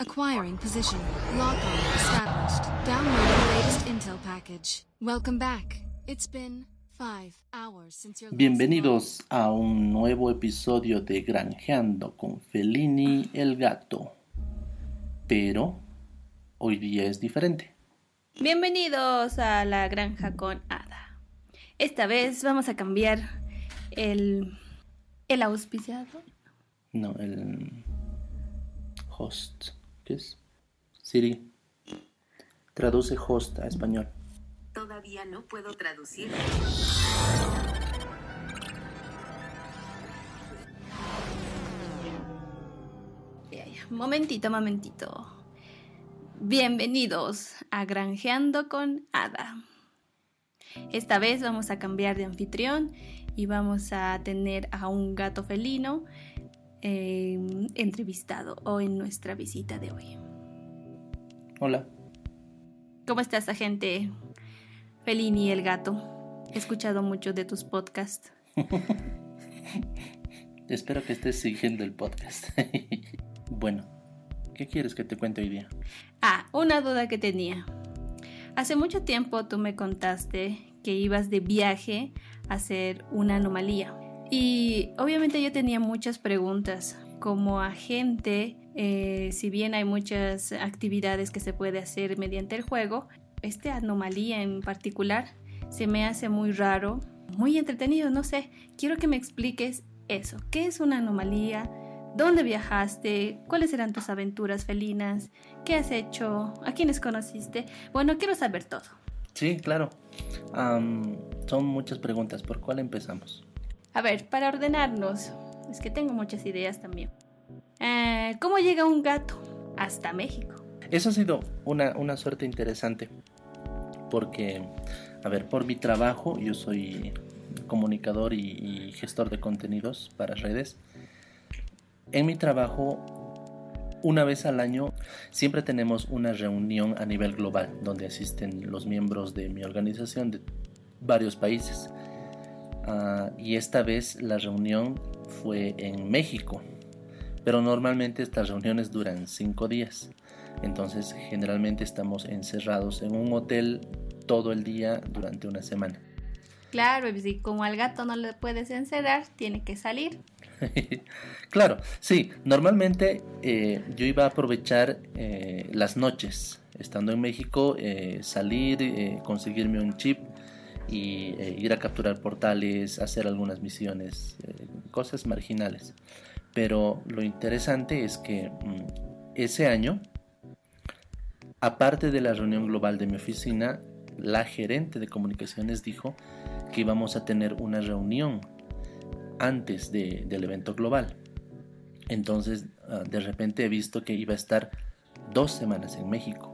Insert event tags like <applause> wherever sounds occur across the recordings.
Acquiring position. Lock on established. Downloading latest intel package. Welcome back. It's been five hours since your Bienvenidos a un nuevo episodio de Granjeando con Felini el gato. Pero hoy día es diferente. Bienvenidos a la granja con Ada. Esta vez vamos a cambiar el, el auspiciado. No, el host. Siri. Traduce host a español. Todavía no puedo traducir. Momentito, momentito. Bienvenidos a Granjeando con Ada. Esta vez vamos a cambiar de anfitrión y vamos a tener a un gato felino eh, entrevistado o en nuestra visita de hoy. Hola. ¿Cómo estás, agente Felini el gato? He escuchado mucho de tus podcasts. <laughs> Espero que estés siguiendo el podcast. <laughs> bueno, ¿qué quieres que te cuente hoy día? Ah, una duda que tenía. Hace mucho tiempo tú me contaste que ibas de viaje a hacer una anomalía. Y obviamente yo tenía muchas preguntas. Como agente, eh, si bien hay muchas actividades que se puede hacer mediante el juego, esta anomalía en particular se me hace muy raro, muy entretenido, no sé. Quiero que me expliques eso. ¿Qué es una anomalía? ¿Dónde viajaste? ¿Cuáles eran tus aventuras felinas? ¿Qué has hecho? ¿A quiénes conociste? Bueno, quiero saber todo. Sí, claro. Son muchas preguntas. ¿Por cuál empezamos? A ver, para ordenarnos, es que tengo muchas ideas también. Eh, ¿Cómo llega un gato hasta México? Eso ha sido una, una suerte interesante. Porque, a ver, por mi trabajo, yo soy comunicador y, y gestor de contenidos para redes. En mi trabajo, una vez al año, siempre tenemos una reunión a nivel global donde asisten los miembros de mi organización de varios países. Ah, y esta vez la reunión fue en México. Pero normalmente estas reuniones duran cinco días. Entonces generalmente estamos encerrados en un hotel todo el día durante una semana. Claro, y si como al gato no le puedes encerrar, tiene que salir. <laughs> claro, sí, normalmente eh, yo iba a aprovechar eh, las noches, estando en México, eh, salir, conseguirme un chip y eh, ir a capturar portales, hacer algunas misiones, eh, cosas marginales. Pero lo interesante es que mm, ese año, aparte de la reunión global de mi oficina, la gerente de comunicaciones dijo que íbamos a tener una reunión antes de- del evento global. Entonces, ah, de repente he visto que iba a estar dos semanas en México.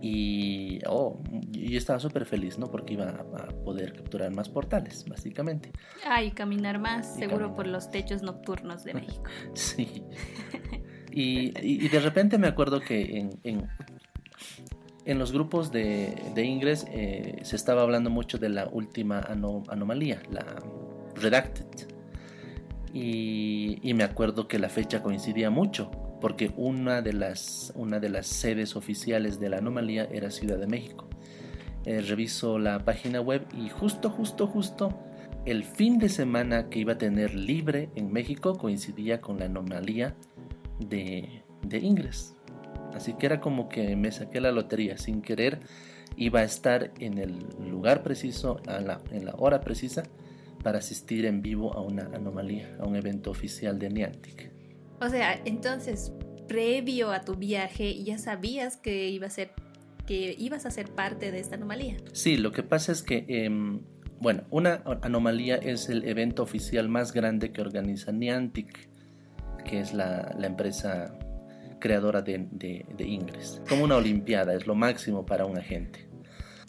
Y, oh, y estaba súper feliz, ¿no? Porque iba a, poder capturar más portales, básicamente. Ay, caminar más, Y seguro caminar. por los techos nocturnos de México. <laughs> Sí. Y, y- y de repente me acuerdo que en, en, en los grupos de, de Ingress eh, se estaba hablando mucho de la última ano- anomalía, la Redacted. Y, y me acuerdo que la fecha coincidía mucho, porque una de las, una de las sedes oficiales de la anomalía era Ciudad de México. Eh, reviso la página web y justo, justo, justo el fin de semana que iba a tener libre en México coincidía con la anomalía de, de Ingress. Así que era como que me saqué la lotería sin querer. Iba a estar en el lugar preciso, a la- en la hora precisa, para asistir en vivo a una anomalía, a un evento oficial de Niantic. O sea, entonces, previo a tu viaje, ya sabías que iba a ser que ibas a ser parte de esta anomalía. Sí, lo que pasa es que, em, bueno, una anomalía es el evento oficial más grande que organiza Niantic, que es la, la empresa creadora de, de, de Ingress. Como una olimpiada, es lo máximo para un agente.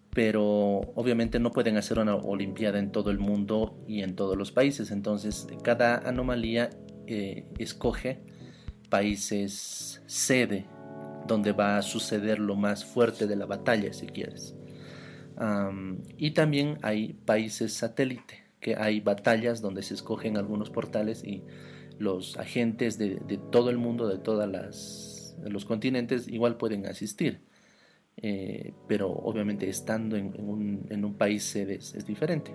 Pero obviamente no pueden hacer una olimpiada en todo el mundo y en todos los países. Entonces, cada anomalía eh, escoge países sede donde va a suceder lo más fuerte de la batalla, si quieres. Y también hay países satélite, que hay batallas donde se escogen algunos portales y los agentes de, todo el mundo, de todas las los continentes igual pueden asistir. Eh, pero obviamente estando en, un, país sede es, diferente.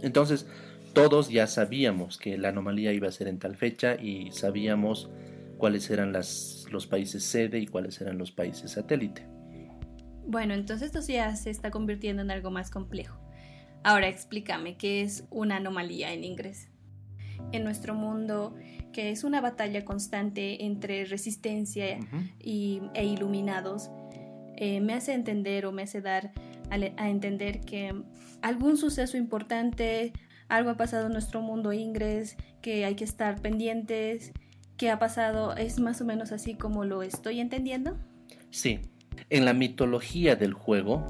Entonces, todos ya sabíamos que la anomalía iba a ser en tal fecha y sabíamos cuáles eran las, los países sede y cuáles eran los países satélite. Bueno, entonces esto ya se está convirtiendo en algo más complejo. Ahora explícame qué es una anomalía en inglés. En nuestro mundo, que es una batalla constante entre resistencia y, e iluminados, eh, me hace entender o me hace dar a, entender que algún suceso importante, algo ha pasado en nuestro mundo ingres, que hay que estar pendientes, que ha pasado, es más o menos así como lo estoy entendiendo. Sí, en la mitología del juego,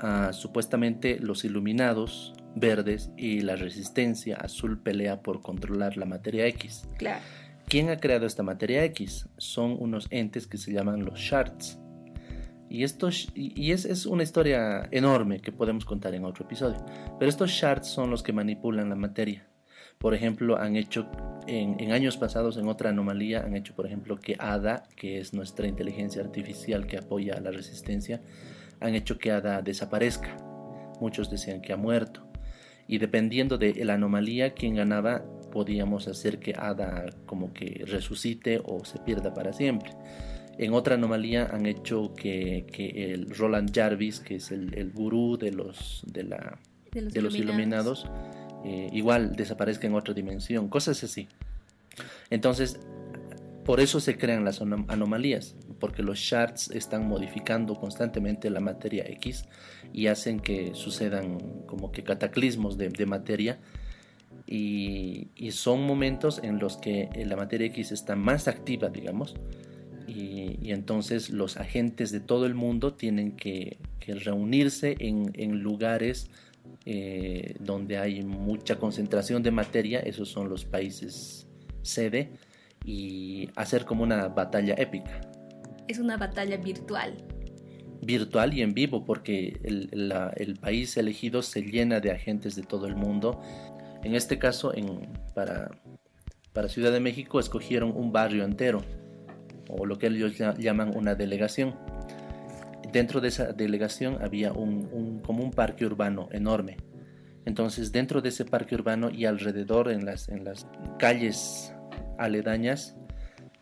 ah, supuestamente los iluminados verdes y la resistencia azul pelea por controlar la materia X. Claro. ¿Quién ha creado esta materia X? Son unos entes que se llaman los shards. Y, esto, y es, es, una historia enorme que podemos contar en otro episodio. Pero estos shards son los que manipulan la materia. Por ejemplo, han hecho en, años pasados, en otra anomalía, han hecho, por ejemplo, que ADA, que es nuestra inteligencia artificial que apoya a la resistencia, han hecho que ADA desaparezca. Muchos decían que ha muerto. Y dependiendo de la anomalía, quien ganaba, podíamos hacer que ADA como que resucite o se pierda para siempre. En otra anomalía han hecho que, el Roland Jarvis, que es el, gurú de los, de la, de los, iluminados, eh, igual desaparezca en otra dimensión, cosas así. Entonces, por eso se crean las anomalías, porque los shards están modificando constantemente la materia X y hacen que sucedan como que cataclismos de, materia. Y, son momentos en los que la materia X está más activa, digamos, y, entonces los agentes de todo el mundo tienen que, reunirse en, lugares eh, donde hay mucha concentración de materia, esos son los países sede, y hacer como una batalla épica. Es una batalla virtual. Virtual y en vivo, porque el, el país elegido se llena de agentes de todo el mundo. En este caso, en, para, para Ciudad de México, escogieron un barrio entero o lo que ellos llaman una delegación. Dentro de esa delegación había un, como un parque urbano enorme. Entonces dentro de ese parque urbano y alrededor en las, en las calles aledañas,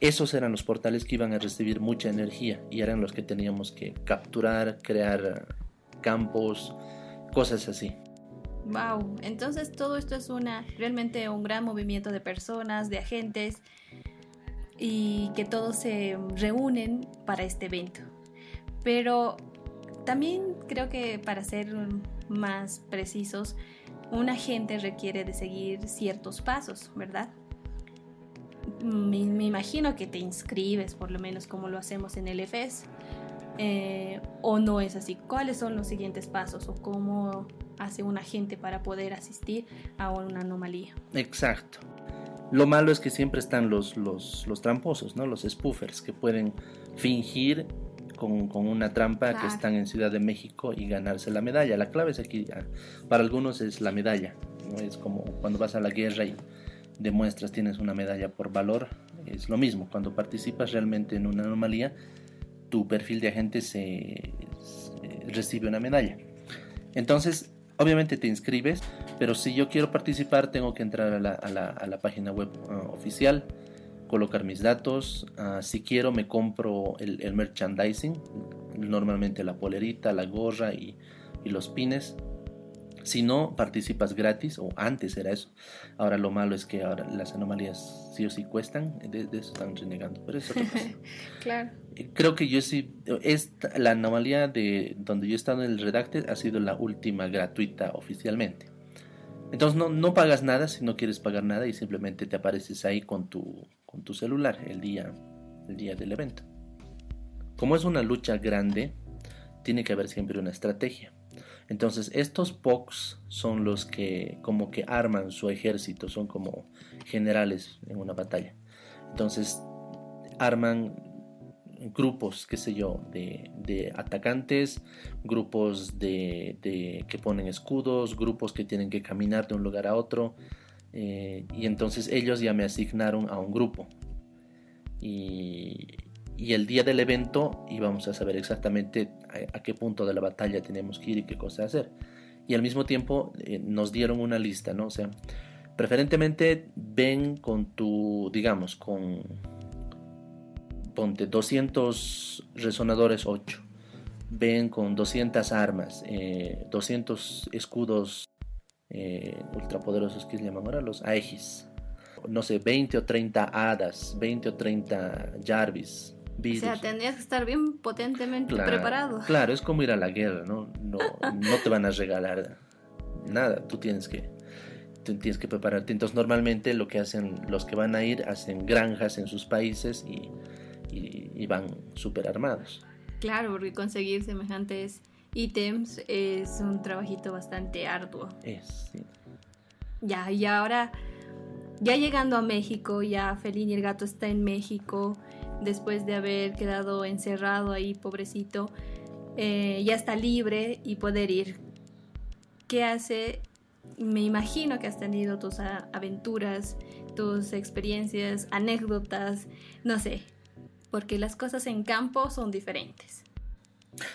esos eran los portales que iban a recibir mucha energía y eran los que teníamos que capturar, crear campos, cosas así. Wow, entonces todo esto es una realmente un gran movimiento de personas, de agentes y que todos se reúnen para este evento. Pero también creo que para ser más precisos, un agente requiere de seguir ciertos pasos, ¿verdad? Me, imagino que te inscribes, por lo menos como lo hacemos en el EFES, eh, o no es así. ¿Cuáles son los siguientes pasos o cómo hace un agente para poder asistir a una anomalía? Exacto. Lo malo es que siempre están los, los, tramposos, ¿no? Los spoofers que pueden fingir con, una trampa que están en Ciudad de México y ganarse la medalla. La clave es aquí, ah, para algunos es la medalla, ¿no? Es como cuando vas a la guerra y demuestras tienes una medalla por valor, es lo mismo, cuando participas realmente en una anomalía, tu perfil de agente se recibe una medalla. Entonces, Obviamente te inscribes, pero si yo quiero participar tengo que entrar a la, página web uh, oficial, colocar mis datos. Uh, si quiero me compro el, merchandising, normalmente la polerita, la gorra y los pines. Si no, participas gratis, o antes era eso. Ahora lo malo es que ahora las anomalías sí o sí cuestan, de, eso están renegando, pero eso <laughs> claro. Eh, creo que yo sí, esta, la anomalía de donde yo he estado en el Redacted ha sido la última gratuita oficialmente. Entonces no, no pagas nada si no quieres pagar nada y simplemente te apareces ahí con tu, con tu celular el día, el día del evento. Como es una lucha grande, tiene que haber siempre una estrategia. Entonces estos POCs son los que como que arman su ejército, son como generales en una batalla. Entonces arman grupos, qué sé yo, de, atacantes, grupos de, que ponen escudos, grupos que tienen que caminar de un lugar a otro. Eh, y entonces ellos ya me asignaron a un grupo. y, y el día del evento íbamos a saber exactamente a, a, qué punto de la batalla teníamos que ir y qué cosa hacer. Y al mismo tiempo eh, nos dieron una lista, ¿no? O sea, preferentemente ven con tu, digamos, con, ponte 200 resonadores 8, ven con 200 armas, eh, 200 escudos eh, ultrapoderosos que se llaman ahora los Aegis, no sé, 20 o 30 hadas, 20 o 30 Jarvis. O sea, tendrías que estar bien potentemente claro, preparado. Claro, es como ir a la guerra, ¿no? No, no te van a regalar nada, tú tienes que tienes que prepararte. Entonces, normalmente lo que hacen los que van a ir hacen granjas en sus países y, y, y van súper armados. Claro, porque conseguir semejantes ítems es un trabajito bastante arduo. Es, sí. Ya, y ahora, ya llegando a México, ya Felín y el gato está en México después de haber quedado encerrado ahí, pobrecito, eh, ya está libre y poder ir. ¿Qué hace? Me imagino que has tenido tus aventuras, tus experiencias, anécdotas, no sé, porque las cosas en campo son diferentes.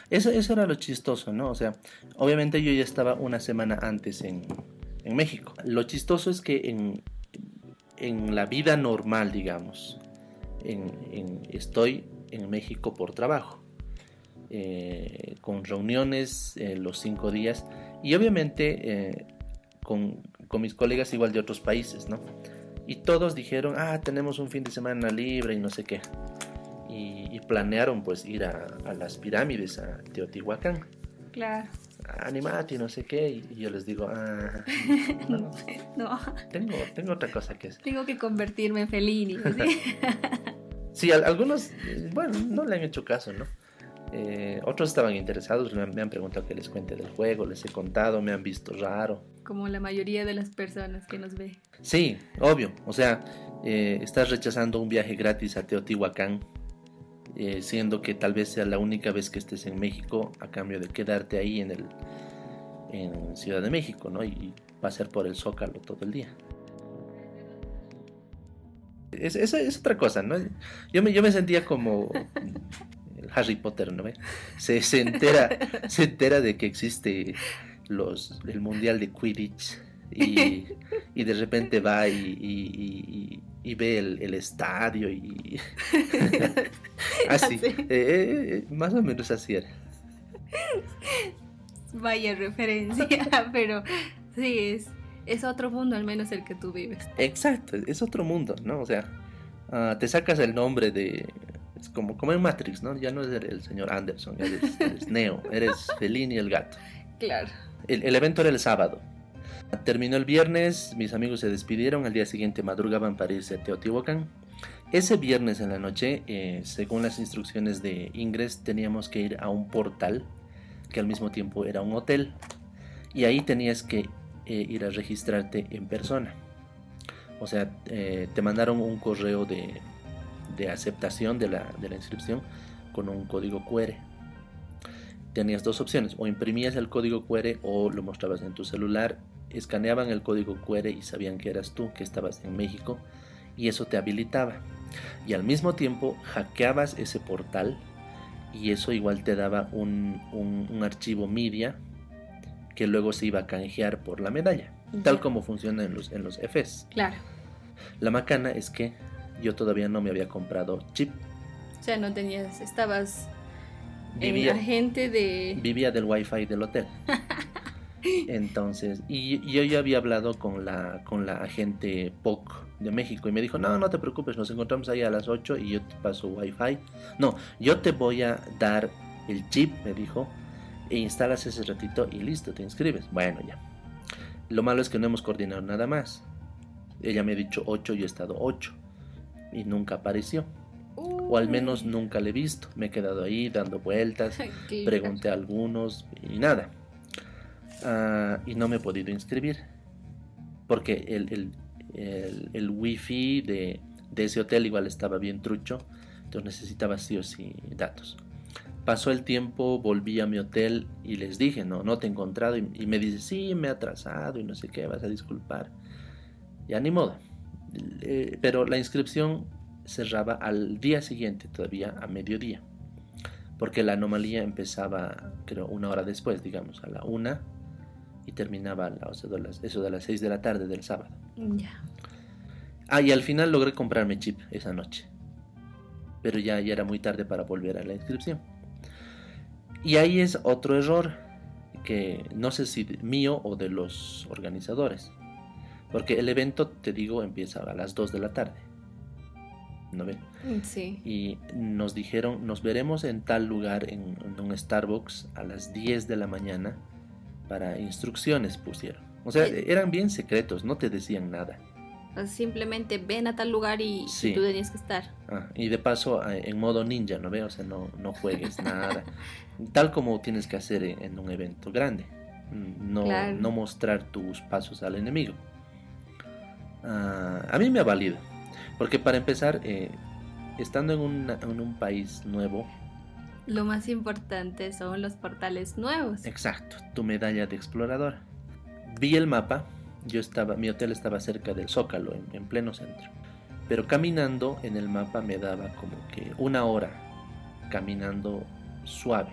Eso, eso era lo chistoso, ¿no? O sea, obviamente yo ya estaba una semana antes en, en México. Lo chistoso es que en, en la vida normal, digamos, en, estoy en México por trabajo, eh, con reuniones eh, los cinco días y obviamente eh, con, con, mis colegas igual de otros países, ¿no? Y todos dijeron, ah, tenemos un fin de semana libre y no sé qué. Y, y planearon pues ir a, a, las pirámides, a Teotihuacán. Claro. Animate y no sé qué. Y yo les digo, ah, no, <laughs> no. Tengo, tengo otra cosa que hacer. Tengo que convertirme en Felini. ¿sí? <laughs> Sí, algunos, bueno, no le han hecho caso, ¿no? Eh, otros estaban interesados, me han, me han, preguntado que les cuente del juego, les he contado, me han visto raro. Como la mayoría de las personas que nos ve. Sí, obvio. O sea, eh, estás rechazando un viaje gratis a Teotihuacán, eh, siendo que tal vez sea la única vez que estés en México a cambio de quedarte ahí en, el, en Ciudad de México, ¿no? Y pasar por el Zócalo todo el día. Es, es, otra cosa, ¿no? Yo me, yo me sentía como el Harry Potter, ¿no? Se, se, entera, se entera de que existe los, el Mundial de Quidditch y, y de repente va y, y, y ve el, el, estadio y... <laughs> así, eh, eh, más o menos así era. Vaya referencia, <laughs> <laughs> pero sí, es, es otro mundo al menos el que tú vives. Exacto, es otro mundo, ¿no? O sea, uh, te sacas el nombre de... Es como, como en Matrix, ¿no? Ya no eres el señor Anderson, eres, eres Neo, eres Felini el gato. Claro. El, el, evento era el sábado. Terminó el viernes, mis amigos se despidieron, al día siguiente madrugaban para irse a Teotihuacán. Ese viernes en la noche, eh, según las instrucciones de Ingres, teníamos que ir a un portal, que al mismo tiempo era un hotel, y ahí tenías que eh, ir a registrarte en persona. O sea, eh, te mandaron un correo de, aceptación de la, de la, inscripción con un código QR. Tenías dos opciones, o imprimías el código QR o lo mostrabas en tu celular, escaneaban el código QR y sabían que eras tú, que estabas en México, y eso te habilitaba. Y al mismo tiempo hackeabas ese portal y eso igual te daba un, un, un archivo media que luego se iba a canjear por la medalla, yeah. tal como funciona en los, en los Fs. Claro. La macana es que yo todavía no me había comprado chip. O sea, no tenías, estabas vivía, en agente de... Vivía del wifi del hotel. <laughs> Entonces, y, y, yo ya había hablado con la, con la agente POC de México y me dijo, no, no te preocupes, nos encontramos ahí a las 8 y yo te paso wifi. No, yo te voy a dar el chip, me dijo, e instalas ese ratito y listo, te inscribes. Bueno, ya. Lo malo es que no hemos coordinado nada más. Ella me ha dicho 8, yo he estado 8 y nunca apareció. O al menos nunca le he visto. Me he quedado ahí dando vueltas, <laughs> pregunté a algunos y nada. Uh, y no me he podido inscribir. Porque el, el, el, el wifi de, de ese hotel igual estaba bien trucho. Entonces necesitaba sí o sí datos. Pasó el tiempo, volví a mi hotel y les dije, no, no te he encontrado. Y, y, me dice, sí, me he atrasado y no sé qué, vas a disculpar. Ya ni modo. Eh, pero la inscripción cerraba al día siguiente, todavía a mediodía. Porque la anomalía empezaba, creo, una hora después, digamos, a la una y terminaba a las, eso de las seis de la tarde del sábado. Ya. Ah, y al final logré comprarme chip esa noche. Pero ya, ya era muy tarde para volver a la inscripción. Y ahí es otro error que no sé si mío o de los organizadores. Porque el evento, te digo, empieza a las 2 de la tarde. ¿No ven? Sí. Y nos dijeron, nos veremos en tal lugar, en, en un Starbucks, a las 10 de la mañana, para instrucciones pusieron. O sea, Sí. eran bien secretos, no te decían nada. Simplemente ven a tal lugar y, y Sí. tú tenías que estar. Ah, y de paso, en modo ninja, ¿no ves? O sea, no, no juegues nada. <laughs> Tal como tienes que hacer en, en un evento grande. No, Claro. no mostrar tus pasos al enemigo. Ah, a mí me ha valido. Porque para empezar, eh, estando en, una- en un país nuevo, Lo más importante son los portales nuevos. exacto, tu medalla de explorador. Vi el mapa, yo estaba, mi hotel estaba cerca del Zócalo, en, en pleno centro. Pero caminando en el mapa me daba como que una hora caminando suave.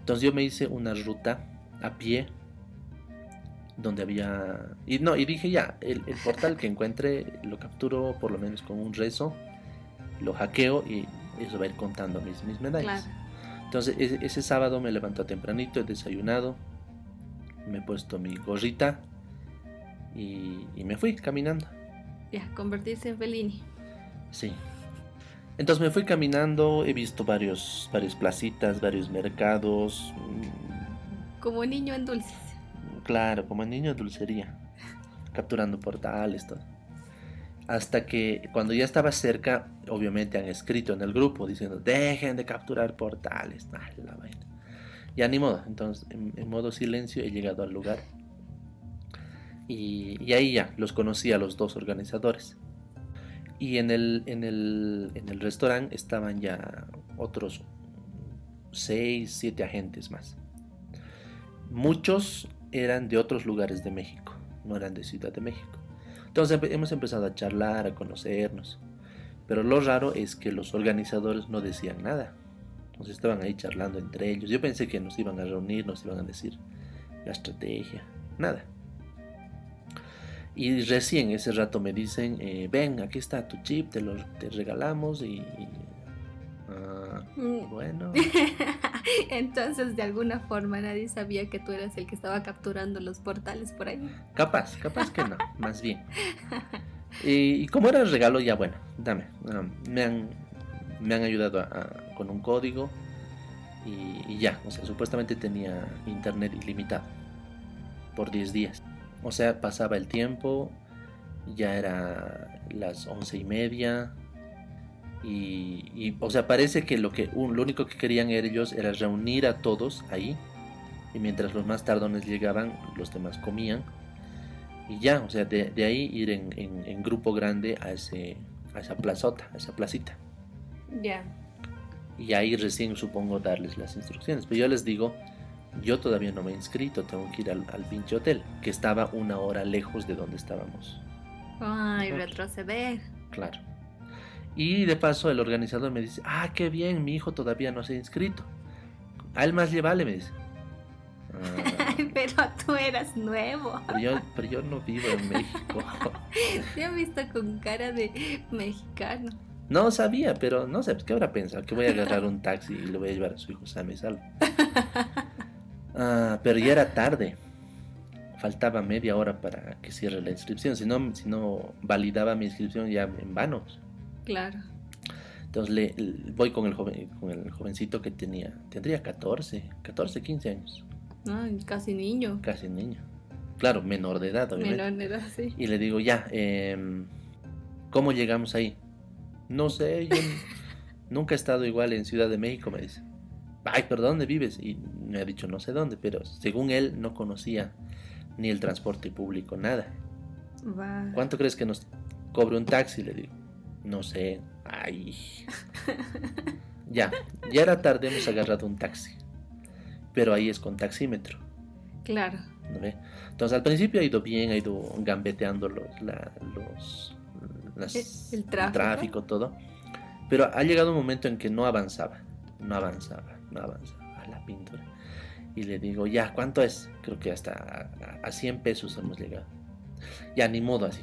Entonces yo me hice una ruta a pie donde había y no y dije ya el, el portal que encuentre lo capturo por lo menos con un rezo lo hackeo y eso va a ir contando mis, mis medallas Claro. Entonces ese, sábado me levanto tempranito he desayunado me he puesto mi gorrita y, y me fui caminando Ya, convertirse en Fellini. Sí. Entonces me fui caminando, he visto varios, varias placitas, varios mercados. Como niño en dulces. Claro, como niño de dulcería. Capturando portales, todo. Hasta que cuando ya estaba cerca, obviamente han escrito en el grupo diciendo, dejen de capturar portales. Ah, la vaina. Ya ni modo. Entonces, en, modo silencio he llegado al lugar. Y, y ahí ya los conocí a los dos organizadores. Y en el, en el, en el restaurante estaban ya otros 6, 7 agentes más. Muchos eran de otros lugares de México, no eran de Ciudad de México. Entonces hemos empezado a charlar, a conocernos. Pero lo raro es que los organizadores no decían nada. Nos estaban ahí charlando entre ellos. Yo pensé que nos iban a reunir, nos iban a decir la estrategia. Nada. Y recién ese rato me dicen, eh, ven, aquí está tu chip, te lo te regalamos y... y-. bueno. <laughs> Entonces, de alguna forma, nadie sabía que tú eras el que estaba capturando los portales por ahí. Capaz, capaz que no, <laughs> más bien. Y, y como era el regalo, ya bueno, dame. ah, me, han, me han ayudado a- a- con un código y, y ya, o sea, supuestamente tenía internet ilimitado por 10 días. O sea, pasaba el tiempo, ya era las once y media. Y, y, o sea, parece que lo, que un- lo único que querían ellos era reunir a todos ahí. Y mientras los más tardones llegaban, los demás comían. Y ya, o sea, de, de ahí ir en, en- en grupo grande a, ese, a esa plazota, a esa placita. Ya. Y ahí recién supongo darles las instrucciones. Pero yo les digo, yo todavía no me he inscrito, tengo que ir al, al pinche hotel, que estaba una hora lejos de donde estábamos. Ay, retroceder. Claro. Y de paso el organizador me dice, ah, qué bien, mi hijo todavía no se ha inscrito. A él más le vale, me dice. <laughs> "Ah, Pero tú eras nuevo. pero, yo, pero yo no vivo en México. <laughs> Te he visto con cara de mexicano. No sabía, pero no sé, pues, ¿qué habrá pensado? Que voy a agarrar un taxi y le voy a llevar a su hijo y salvo. <laughs> Ah, pero ya era tarde. Faltaba media hora para que cierre la inscripción. Si no, si no validaba mi inscripción ya en vano. Claro. Entonces le, le- voy con el, joven, con el jovencito que tenía, tendría 14, 14, 15 años, Ay, casi niño. casi niño. Claro, menor de edad, obviamente. Menor de edad, sí. Y le digo, ya, em, ¿cómo llegamos ahí? No sé, yo <laughs> nunca he estado igual en Ciudad de México, me dice. Ay, pero ¿dónde vives? Y me ha dicho no sé dónde, pero según él no conocía ni el transporte público, nada. Va. ¿Cuánto crees que nos cobre un taxi? Le digo. No sé. Ay. Ya, ya era tarde, hemos agarrado un taxi. Pero ahí es con taxímetro. Claro. ¿no ve? Entonces al principio ha ido bien, ha ido gambeteando los, la- los las- El- el tráfico. todo. Pero ha llegado un momento en que no avanzaba, no avanzaba, no avanzaba la pintura. Y le digo, ya, ¿cuánto es? Creo que hasta a, a 100 pesos hemos llegado. Ya, ni modo así.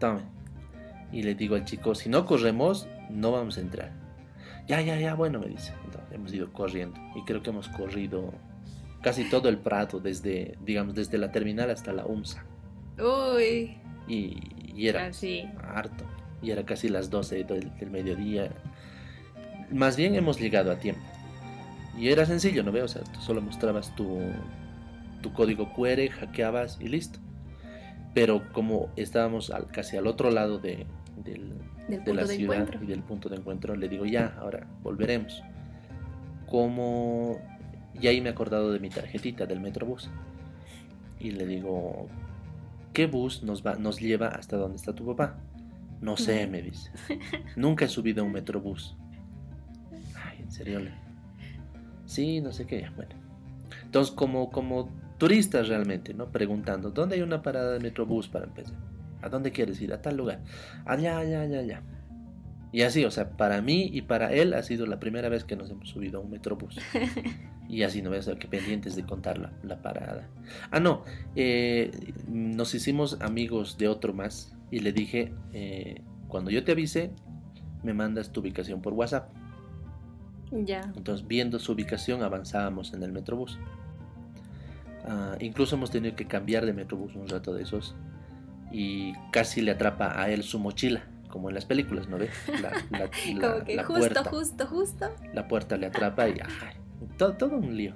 Tome. Y le digo al chico, si no corremos, no vamos a entrar. Ya, ya, ya, bueno, me dice. Entonces, hemos ido corriendo. Y creo que hemos corrido casi todo el Prado, desde, digamos, desde la terminal hasta la UMSA. Uy. Y, y era Así. harto. Y era casi las 12 del, del mediodía. Más bien hemos llegado a tiempo. Y era sencillo, ¿no veo? O sea, tú solo mostrabas tu, tu código QR, hackeabas y listo. Pero como estábamos al- casi al otro lado de, del- Del de la de ciudad encuentro. y del punto de encuentro, le digo, ya, ahora volveremos. Como... Y ahí me he acordado de mi tarjetita del Metrobús. Y le digo, ¿qué bus nos, va, nos lleva hasta donde está tu papá? No sé, me dice. <laughs> Nunca he subido a un Metrobús. Ay, ¿en serio? Sí, no sé qué. Bueno. Entonces, como, como turistas realmente, ¿no? Preguntando, ¿dónde hay una parada de Metrobús para empezar? ¿A dónde quieres ir? A tal lugar. Allá, allá, allá, allá. Y así, o sea, para mí y para él ha sido la primera vez que nos hemos subido a un Metrobús. <laughs> Y así no ves que pendientes de contar la, la parada. Ah, no, eh, nos hicimos amigos de otro más y le dije, eh, cuando yo te avise, me mandas tu ubicación por WhatsApp. Ya. Entonces, viendo su ubicación, avanzábamos en el Metrobús. Ah, incluso hemos tenido que cambiar de Metrobús un rato de esos y casi le atrapa a él su mochila, como en las películas, ¿no ves? La, la- <laughs> la- Como que la justo, puerta justo, justo. la puerta le atrapa y ay, todo, todo un lío.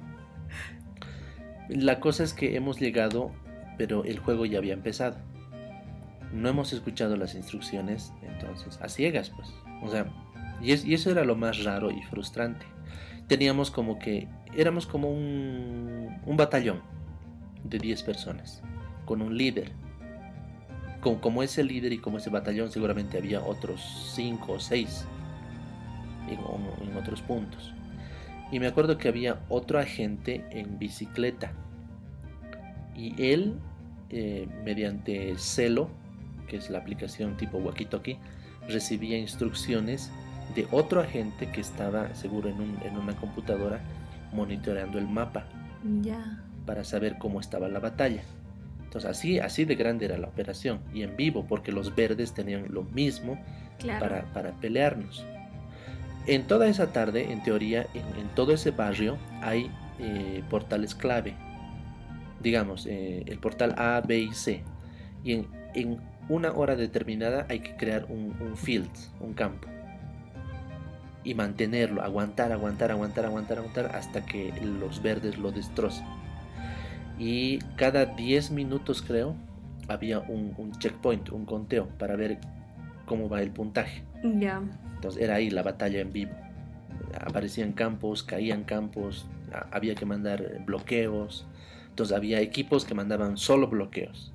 La cosa es que hemos llegado, pero el juego ya había empezado. No hemos escuchado las instrucciones, entonces, a ciegas, pues. O sea, y, es- y eso era lo más raro y frustrante. Teníamos como que, éramos como un, un batallón de 10 personas, con un líder. Como, como ese líder y como ese batallón, seguramente había otros 5 o 6 en, en otros puntos. Y me acuerdo que había otro agente en bicicleta. Y él, eh, mediante Celo, que es la aplicación tipo walkie-talkie, recibía instrucciones de otro agente que estaba seguro en, un- en una computadora monitoreando el mapa Ya. para saber cómo estaba la batalla. Entonces así, así de grande era la operación y en vivo porque los verdes tenían lo mismo Claro. para, para pelearnos. En toda esa tarde, en teoría, en, en todo ese barrio hay eh, portales clave. Digamos, eh, el portal A, B y C. Y en, en una hora determinada hay que crear un, un field, un campo. Y mantenerlo, aguantar, aguantar, aguantar, aguantar, aguantar hasta que los verdes lo destrocen. Y cada 10 minutos, creo, había un, un checkpoint, un conteo para ver cómo va el puntaje. Ya. Entonces era ahí la batalla en vivo. Aparecían campos, caían campos, había que mandar bloqueos. Entonces había equipos que mandaban solo bloqueos.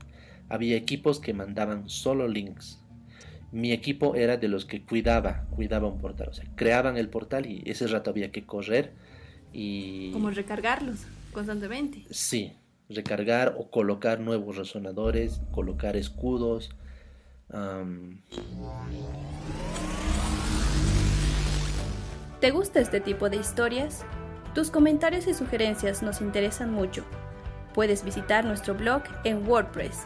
Había equipos que mandaban solo links. Mi equipo era de los que cuidaba, cuidaba un portal. O sea, creaban el portal y ese rato había que correr y... Como recargarlos constantemente. Sí, recargar o colocar nuevos resonadores, colocar escudos. ¿Te gusta este tipo de historias? Tus comentarios y sugerencias nos interesan mucho. Puedes visitar nuestro blog en WordPress.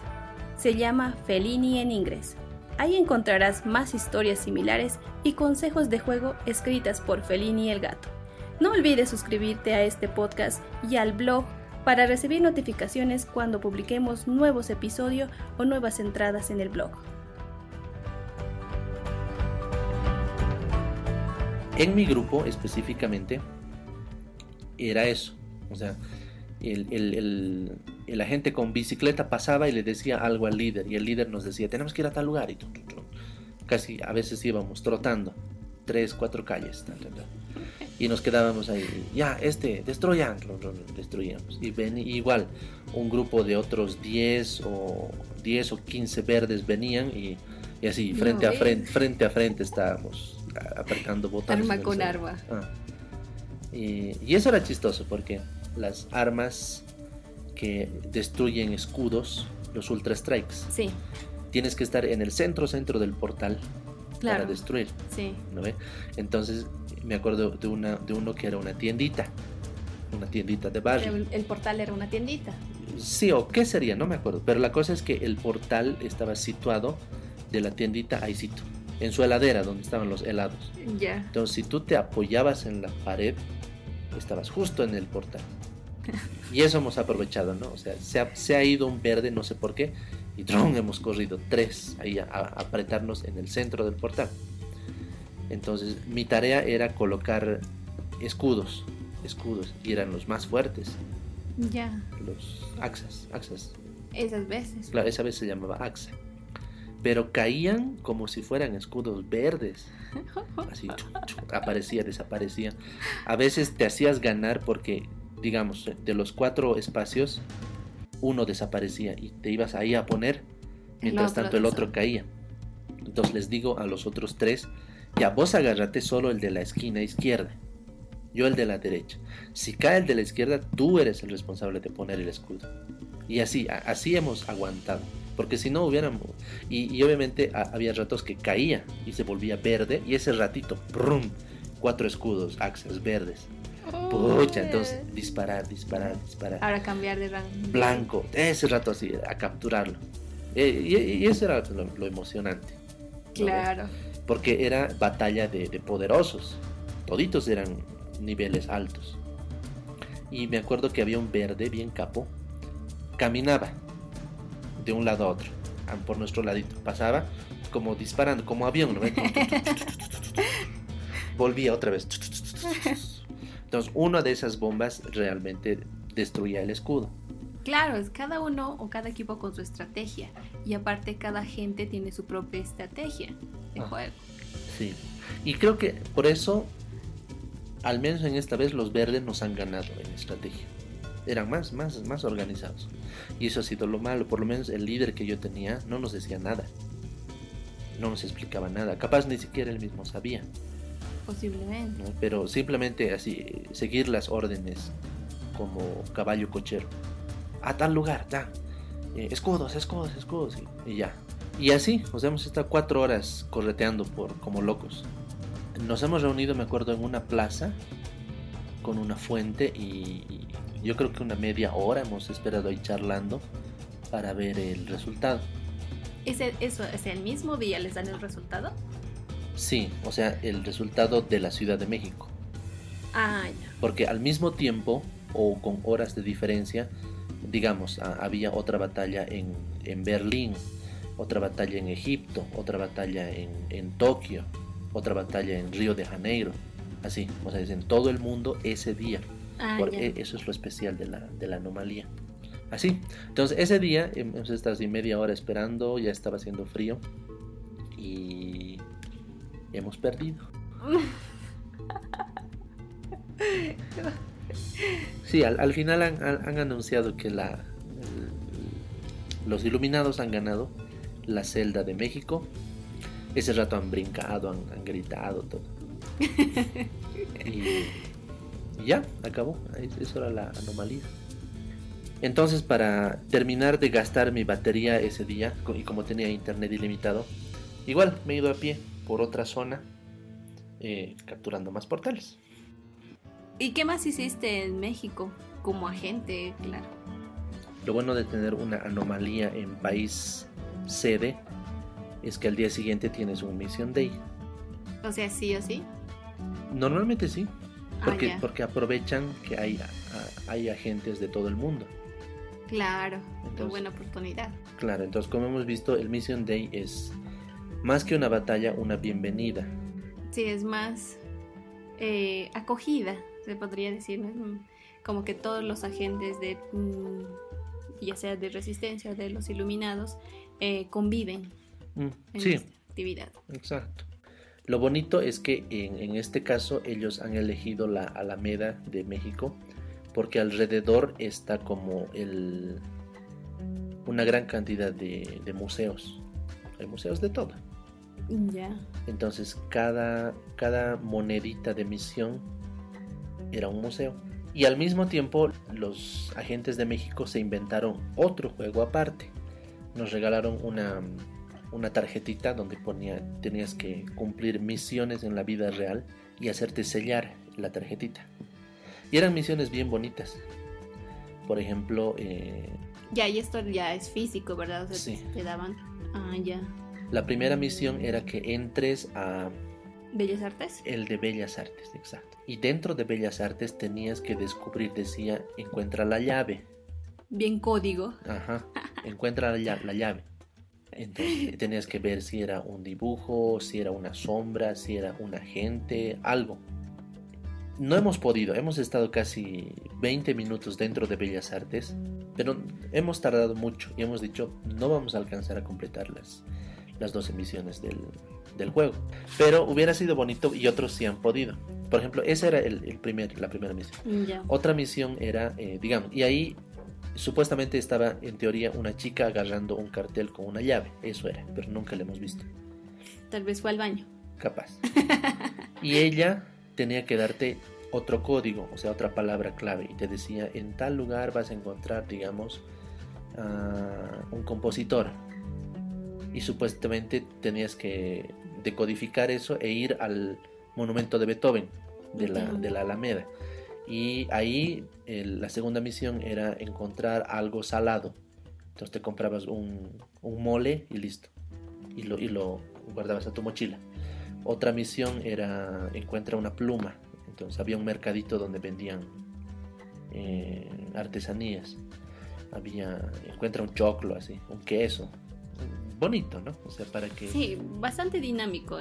Se llama Felini en Inglés. Ahí encontrarás más historias similares y consejos de juego escritas por Felini el gato. No olvides suscribirte a este podcast y al blog para recibir notificaciones cuando publiquemos nuevos episodios o nuevas entradas en el blog. En mi grupo específicamente era eso. O sea, el, el- el- el agente con bicicleta pasaba y le decía algo al líder y el líder nos decía, tenemos que ir a tal lugar y tum, tum, tum. casi a veces íbamos trotando tres, cuatro calles. tal, tal, tal. Y nos quedábamos ahí, ya, este, destruyan, rum, destruíamos. Y ven, igual, un grupo de otros 10 o 10 o 15 verdes venían y, y así, No frente a frente, frente a frente estábamos apretando botones. Arma con arma. Ah. Y, y eso era chistoso porque las armas que destruyen escudos, los Ultra Strikes, Sí, tienes que estar en el centro centro del portal para destruir. Sí. ¿no ve? Entonces me acuerdo de, una, de uno que era una tiendita, una tiendita de barrio. El, el portal era una tiendita. Sí, o qué sería, no me acuerdo. Pero la cosa es que el portal estaba situado de la tiendita Aisito, en su heladera donde estaban los helados. Ya. Entonces, si tú te apoyabas en la pared, estabas justo en el portal. <laughs> Y eso hemos aprovechado, ¿no? O sea, se ha, se ha ido un verde, no sé por qué, y ¡tron! <laughs> hemos corrido tres ahí a, a apretarnos en el centro del portal. Entonces, mi tarea era colocar escudos, escudos, y eran los más fuertes, Ya. los axas, axas. Esas veces. Claro, esa vez se llamaba axa. Pero caían como si fueran escudos verdes. Así, aparecía, desaparecía. A veces te hacías ganar porque, digamos, de los cuatro espacios, uno desaparecía y te ibas ahí a poner, mientras tanto el otro caía. Entonces les digo a los otros tres, ya vos agárrate solo el de la esquina izquierda, yo el de la derecha. Si cae el de la izquierda, tú eres el responsable de poner el escudo. Y así, así hemos aguantado. Porque si no hubiéramos... Y, y obviamente a- había ratos que caía y se volvía verde. Y ese ratito, ¡brum! Cuatro escudos, axes verdes. Pucha, entonces disparar, disparar, disparar. Ahora cambiar de rango. Blanco, ese rato así, a capturarlo. Eh, y, y eso era lo, lo emocionante. ¿no? Claro. Porque era batalla de, de poderosos. Toditos eran niveles altos. Y me acuerdo que había un verde bien capo. Caminaba de un lado a otro, por nuestro ladito. Pasaba como disparando, como avión. ¿no? <laughs> Volvía otra vez. Entonces, una de esas bombas realmente destruía el escudo. Claro, es cada uno o cada equipo con su estrategia. Y aparte cada gente tiene su propia estrategia juego. Sí. Y creo que por eso, al menos en esta vez, los verdes nos han ganado en estrategia. Eran más, más, más organizados. Y eso ha sido lo malo. Por lo menos el líder que yo tenía no nos decía nada. No nos explicaba nada. Capaz ni siquiera él mismo sabía. Posiblemente. ¿no? Pero simplemente así, seguir las órdenes como caballo cochero. A tal lugar, ya. Eh, escudos, escudos, escudos. Y, y ya. Y así, o sea, hemos estado cuatro horas correteando por como locos. Nos hemos reunido, me acuerdo, en una plaza con una fuente y, yo creo que una media hora hemos esperado ahí charlando para ver el resultado. ¿Ese, eso, ¿Es el mismo día les dan el resultado? Sí, o sea, el resultado de la Ciudad de México. Ah, ya. Porque al mismo tiempo, o con horas de diferencia, digamos, había otra batalla en, en Berlín, otra batalla en Egipto, otra batalla en, en Tokio, otra batalla en Río de Janeiro. Así, o sea, es en todo el mundo ese día. Ah, Por- e- eso es lo especial de la, de la anomalía. Así, entonces ese día hemos estado así media hora esperando, ya estaba haciendo frío y hemos perdido. <laughs> Sí, al, al final han, han- anunciado que la, los iluminados han ganado la celda de México. Ese rato han brincado, han, han gritado, todo. <laughs> y, y ya, acabó. Eso era la anomalía. Entonces, para terminar de gastar mi batería ese día, y como tenía internet ilimitado, igual me he ido a pie por otra zona, eh, capturando más portales. ¿Y qué más hiciste en México? Como agente, claro. Lo bueno de tener una anomalía en país sede es que al día siguiente tienes un Mission Day. O sea, sí o sí. Normalmente sí, Ah, porque, porque aprovechan que hay, a- hay agentes de todo el mundo. Claro, Entonces- buena oportunidad. Claro, entonces como hemos visto, el Mission Day es más que una batalla, una bienvenida. Sí, es más eh, acogida, se podría decir, ¿no? Mm, Como que todos los agentes de, mm, ya sea de resistencia o de los iluminados, eh, conviven Mm, en sí, esta actividad. exacto. Lo bonito es que en, en este caso ellos han elegido la Alameda de México porque alrededor está como el, una gran cantidad de, de museos. Hay museos de todo. Ya. Entonces cada, cada monedita de misión era un museo. Y al mismo tiempo los agentes de México se inventaron otro juego aparte. Nos regalaron una, una tarjetita donde ponía tenías que cumplir misiones en la vida real y hacerte sellar la tarjetita. Y eran misiones bien bonitas. Por ejemplo, eh, Ya, y esto ya es físico, ¿verdad? O sea, Sí. te daban. Ah, ya. la primera misión era que entres a Bellas Artes. el de Bellas Artes, exacto. Y dentro de Bellas Artes tenías que descubrir, decía, encuentra la llave. Bien código. Ajá, <laughs> encuentra la llave. La llave. Entonces tenías que ver si era un dibujo, si era una sombra, si era un agente, algo. No hemos podido, hemos estado casi 20 minutos dentro de Bellas Artes, pero hemos tardado mucho y hemos dicho no vamos a alcanzar a completar las, las 12 misiones del, del juego. Pero hubiera sido bonito y otros sí han podido. Por ejemplo, esa era el, el primer, la primera misión. Otra misión era, eh, digamos, y ahí supuestamente estaba en teoría una chica agarrando un cartel con una llave. Eso era, pero nunca la hemos visto. Tal vez fue al baño. Capaz. <laughs> Y ella tenía que darte otro código, o sea, otra palabra clave. Y te decía, en tal lugar vas a encontrar, digamos, a un compositor. Y supuestamente tenías que decodificar eso e ir al monumento de Beethoven, de la, de la Alameda. Y ahí la segunda misión era encontrar algo salado. Entonces te comprabas un, un mole y listo. Y lo, y lo guardabas a tu mochila. Otra misión era encuentra una pluma. Entonces había un mercadito donde vendían eh, artesanías. Había encuentra un choclo así, un queso. Bonito, ¿no? O sea, para que Sí, bastante dinámico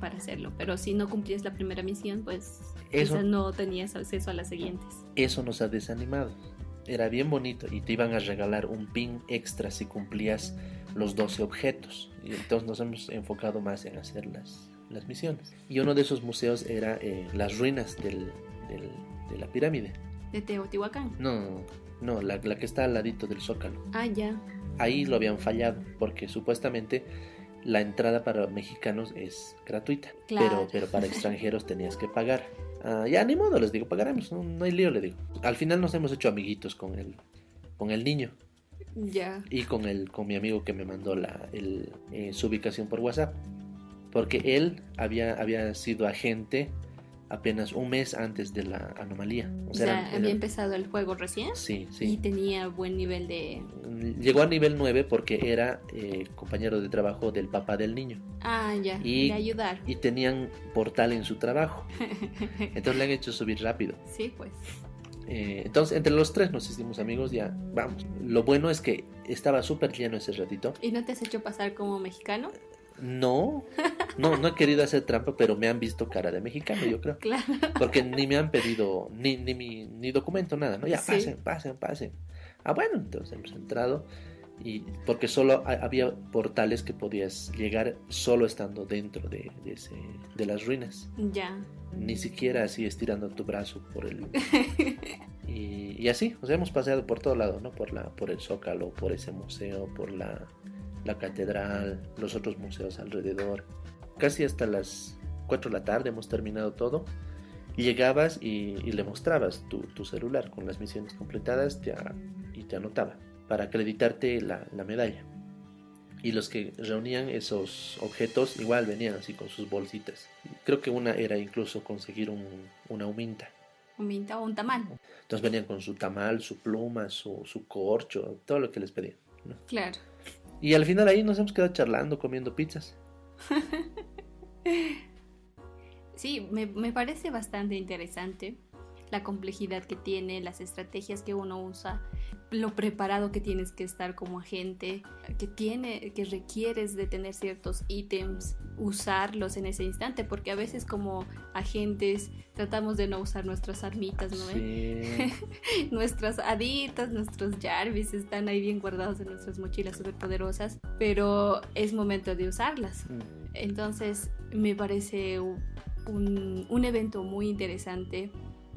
para hacerlo. Pero si no cumplías la primera misión, pues Eso- quizás no tenías acceso a las siguientes. eso nos ha desanimado. Era bien bonito y te iban a regalar un pin extra si cumplías los 12 objetos. Y entonces nos hemos enfocado más en hacer las, las misiones. Y uno de esos museos era eh, las ruinas del- del- de la pirámide. De Teotihuacán. No, no, la, la que está al ladito del zócalo. Ah, ya. Ahí lo habían fallado porque supuestamente la entrada para mexicanos es gratuita. Claro. Pero, pero para <laughs> extranjeros tenías que pagar. Ah, ya, ni modo, les digo, pagaremos, no, no hay lío, le digo. Al final nos hemos hecho amiguitos con el, con el niño Ya. y con, el, con mi amigo que me mandó la, el, eh, su ubicación por WhatsApp. Porque él había, había sido agente apenas un mes antes de la anomalía. O sea, había empezado el juego recién Sí, y sí. tenía buen nivel de... Llegó a nivel 9 porque era eh, compañero de trabajo del papá del niño. Ah, ya. Y- De ayudar. Y tenían portal en su trabajo. <laughs> Entonces le han hecho subir rápido. Sí, pues. Eh, entonces, entre los tres nos hicimos amigos, ya vamos. Lo bueno es que estaba súper lleno ese ratito. ¿Y no te has hecho pasar como mexicano? No, no, no he querido hacer trampa, pero me han visto cara de mexicano, yo creo. Claro. Porque ni me han pedido ni, ni, mi, ni documento, nada, ¿no? Ya, Sí. pasen, pasen, pasen. Ah, bueno, entonces hemos entrado. Y porque solo ha- había portales que podías llegar solo estando dentro de, de, ese, de las ruinas. Ya. Ni siquiera así estirando tu brazo por el... <laughs> Y, y así, o sea, hemos paseado por todo lado, ¿no? Por, la, por el Zócalo, por ese museo, por la, la catedral, los otros museos alrededor. Casi hasta las 4 de la tarde hemos terminado todo. Llegabas y, y le mostrabas tu, tu celular con las misiones completadas te y te anotaba para acreditarte la, la medalla. Y los que reunían esos objetos igual venían así con sus bolsitas. Creo que una era incluso conseguir un, una huminta. Un minta o un tamal. Entonces venían con su tamal, su pluma, su, su corcho, todo lo que les pedían. ¿no? Claro. Y al final ahí nos hemos quedado charlando, comiendo pizzas. <laughs> Sí, me, me parece bastante interesante la complejidad que tiene, las estrategias que uno usa, lo preparado que tienes que estar como agente, que tiene, que requieres de tener ciertos ítems, usarlos en ese instante, porque a veces como agentes tratamos de no usar nuestras armitas, ¿no? Sí. <laughs> Nuestras haditas, nuestros Jarvis están ahí bien guardados en nuestras mochilas súper poderosas, pero es momento de usarlas. Mm. Entonces me parece un evento muy interesante,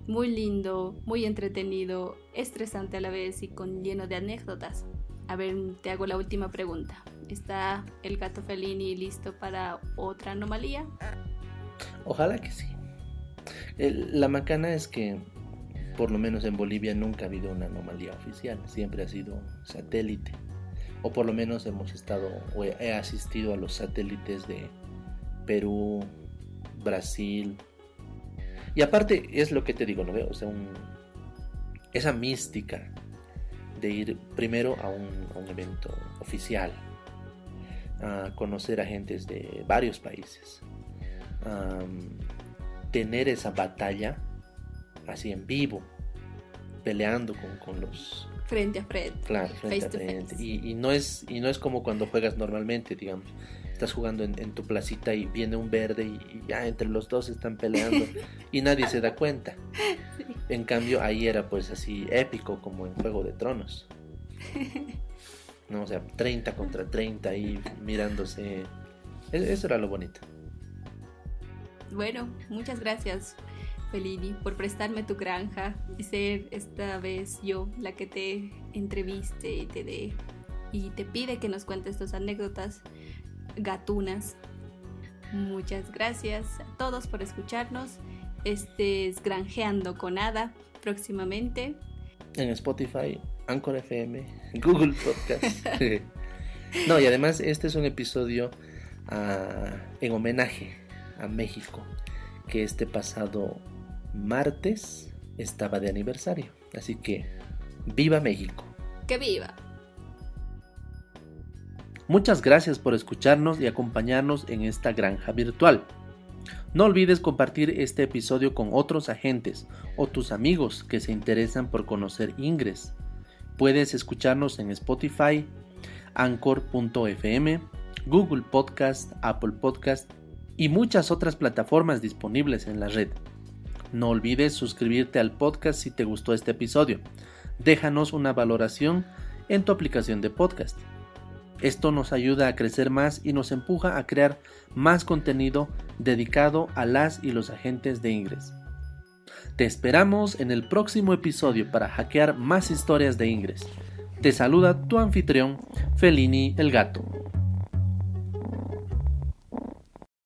muy lindo, muy entretenido, estresante a la vez y con lleno de anécdotas. A ver, te hago la última pregunta. ¿Está el gato Fellini listo para otra anomalía? Ojalá que sí. La macana es que, por lo menos en Bolivia, nunca ha habido una anomalía oficial. Siempre ha sido satélite. o por lo menos hemos estado o he asistido a los satélites de Perú, Brasil. Y aparte es lo que te digo, ¿no veo? Esa mística de ir primero a un, a un evento oficial, a conocer a gentes de varios países, tener esa batalla así en vivo, peleando con, con los frente a frente. Claro, frente a frente. Y, no es, y no es como cuando juegas normalmente, digamos. Estás jugando en, tu placita y viene un verde y, ya entre los dos están peleando <laughs> y nadie se da cuenta. En cambio, ahí era pues así épico como en Juego de Tronos. <laughs> No, o sea, 30 contra 30 ahí mirándose. E, eso era lo bonito. Bueno, muchas gracias Felini, por prestarme tu granja y ser esta vez yo la que te entreviste y te dé y te pide que nos cuentes tus anécdotas gatunas. Muchas gracias a todos por escucharnos. Este es Granjeando con Ada próximamente. En Spotify, Anchor FM, <laughs> Google Podcast. <laughs> no, y además este es un episodio ah, en homenaje a México, que este pasado martes estaba de aniversario. Así que, viva México. Que viva. Muchas gracias por escucharnos y acompañarnos en esta granja virtual. No olvides compartir este episodio con otros agentes o tus amigos que se interesan por conocer Ingres. Puedes escucharnos en Spotify, Anchor.fm, Google Podcast, Apple Podcast y muchas otras plataformas disponibles en la red. No olvides suscribirte al podcast si te gustó este episodio. Déjanos una valoración en tu aplicación de podcast. Esto nos ayuda a crecer más y nos empuja a crear más contenido dedicado a las y los agentes de Ingres. Te esperamos en el próximo episodio para hackear más historias de Ingres. Te saluda tu anfitrión, Felini el Gato.